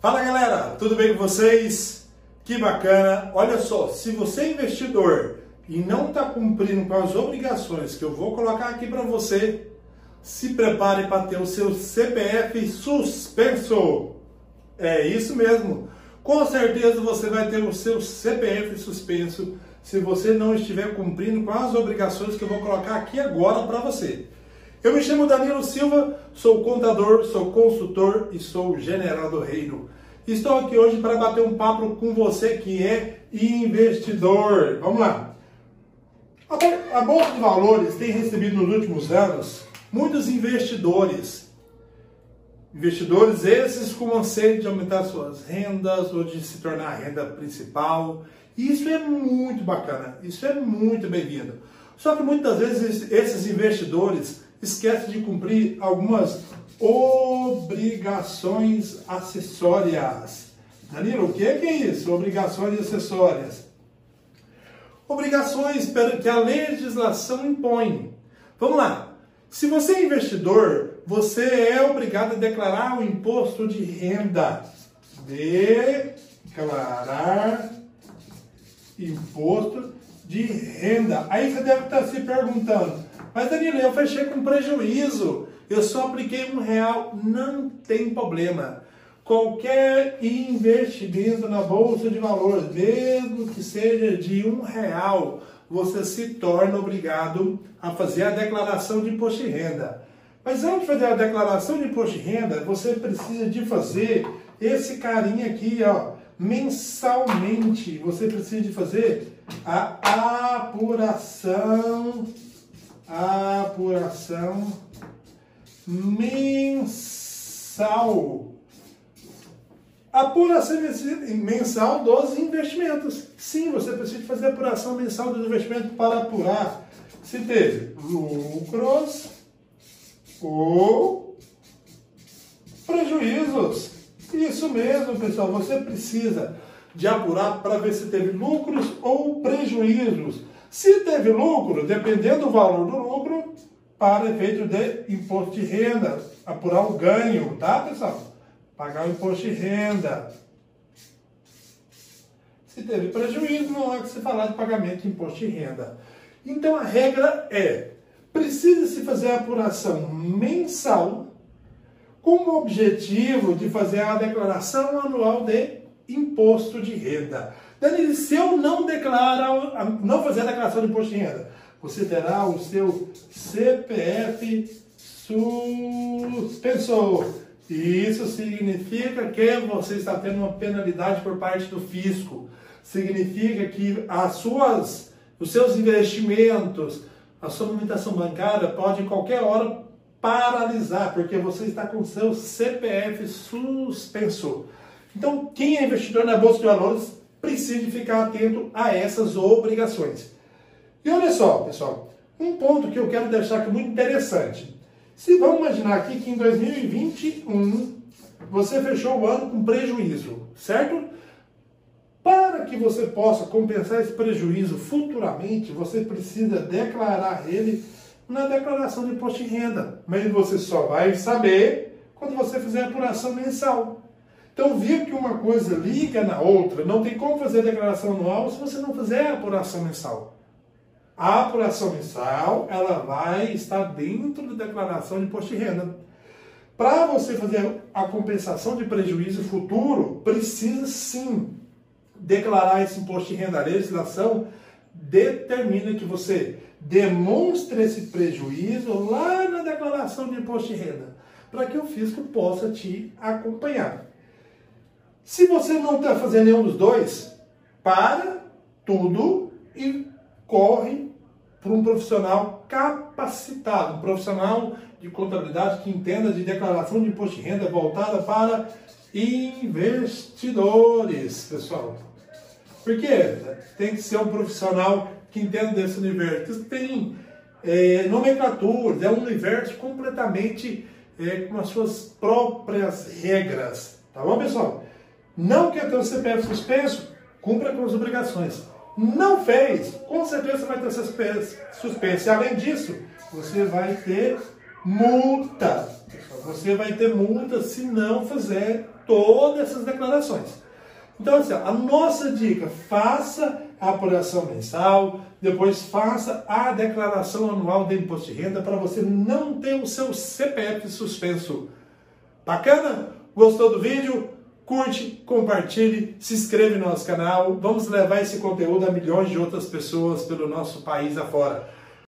Fala galera, tudo bem com vocês? Que bacana! Olha só, se você é investidor e não está cumprindo com as obrigações que eu vou colocar aqui para você, se prepare para ter o seu CPF suspenso. É isso mesmo. Com certeza você vai ter o seu CPF suspenso se você não estiver cumprindo com as obrigações que eu vou colocar aqui agora para você. Eu me chamo Danilo Silva, sou contador, sou consultor e sou general do reino. Estou aqui hoje para bater um papo com você que é investidor. Vamos lá. A Bolsa de Valores tem recebido nos últimos anos muitos investidores Investidores esses com anseio de aumentar suas rendas ou de se tornar a renda principal. Isso é muito bacana, isso é muito bem-vindo. Só que muitas vezes esses investidores esquecem de cumprir algumas obrigações acessórias. Danilo, o que é isso? Obrigações acessórias. Obrigações que a legislação impõe. Vamos lá. Se você é investidor, você é obrigado a declarar o imposto de renda. Declarar imposto de renda. Aí você deve estar se perguntando, mas Danilo, eu fechei com prejuízo, eu só apliquei um real. Não tem problema. Qualquer investimento na Bolsa de Valores, mesmo que seja de um real, você se torna obrigado a fazer a declaração de imposto de renda. Mas antes de fazer a declaração de imposto de renda, você precisa de fazer esse carinha aqui, ó, mensalmente. Você precisa de fazer a apuração, apuração mensal Apuração mensal dos investimentos. Sim, você precisa fazer apuração mensal dos investimentos para apurar se teve lucros ou prejuízos. Isso mesmo, pessoal. Você precisa de apurar para ver se teve lucros ou prejuízos. Se teve lucro, dependendo do valor do lucro, para efeito de imposto de renda, apurar o ganho, tá, pessoal? pagar o imposto de renda. Se teve prejuízo, não há que se falar de pagamento de imposto de renda. Então a regra é: precisa-se fazer a apuração mensal com o objetivo de fazer a declaração anual de imposto de renda. Danilo, se eu não declarar, não fazer a declaração de imposto de renda, você terá o seu CPF suspensor isso significa que você está tendo uma penalidade por parte do fisco. Significa que as suas, os seus investimentos, a sua movimentação bancária pode em qualquer hora paralisar, porque você está com seu CPF suspenso. Então, quem é investidor na Bolsa de Valores precisa ficar atento a essas obrigações. E olha só, pessoal, um ponto que eu quero deixar aqui muito interessante. Se vamos imaginar aqui que em 2021 você fechou o ano com prejuízo, certo? Para que você possa compensar esse prejuízo futuramente, você precisa declarar ele na declaração de imposto de renda. Mas você só vai saber quando você fizer a apuração mensal. Então, viu que uma coisa liga na outra. Não tem como fazer declaração anual se você não fizer a apuração mensal. A apuração mensal, ela vai estar dentro da declaração de imposto de renda. Para você fazer a compensação de prejuízo futuro, precisa sim declarar esse imposto de renda. A legislação determina que você demonstre esse prejuízo lá na declaração de imposto de renda, para que o fisco possa te acompanhar. Se você não está fazendo nenhum dos dois, para tudo e corre para um profissional capacitado, um profissional de contabilidade que entenda de declaração de imposto de renda voltada para investidores, pessoal. Por quê? Tem que ser um profissional que entenda desse universo. Tem é, é um universo completamente é, com as suas próprias regras. Tá bom, pessoal? Não quer ter o CPF suspenso? Cumpra com as obrigações. Não fez, com certeza vai ter suspense. Além disso, você vai ter multa. Você vai ter multa se não fizer todas essas declarações. Então, assim, a nossa dica, faça a apuração mensal, depois faça a declaração anual de imposto de renda para você não ter o seu CPF suspenso. Bacana? Gostou do vídeo? Curte, compartilhe, se inscreve no nosso canal. Vamos levar esse conteúdo a milhões de outras pessoas pelo nosso país afora.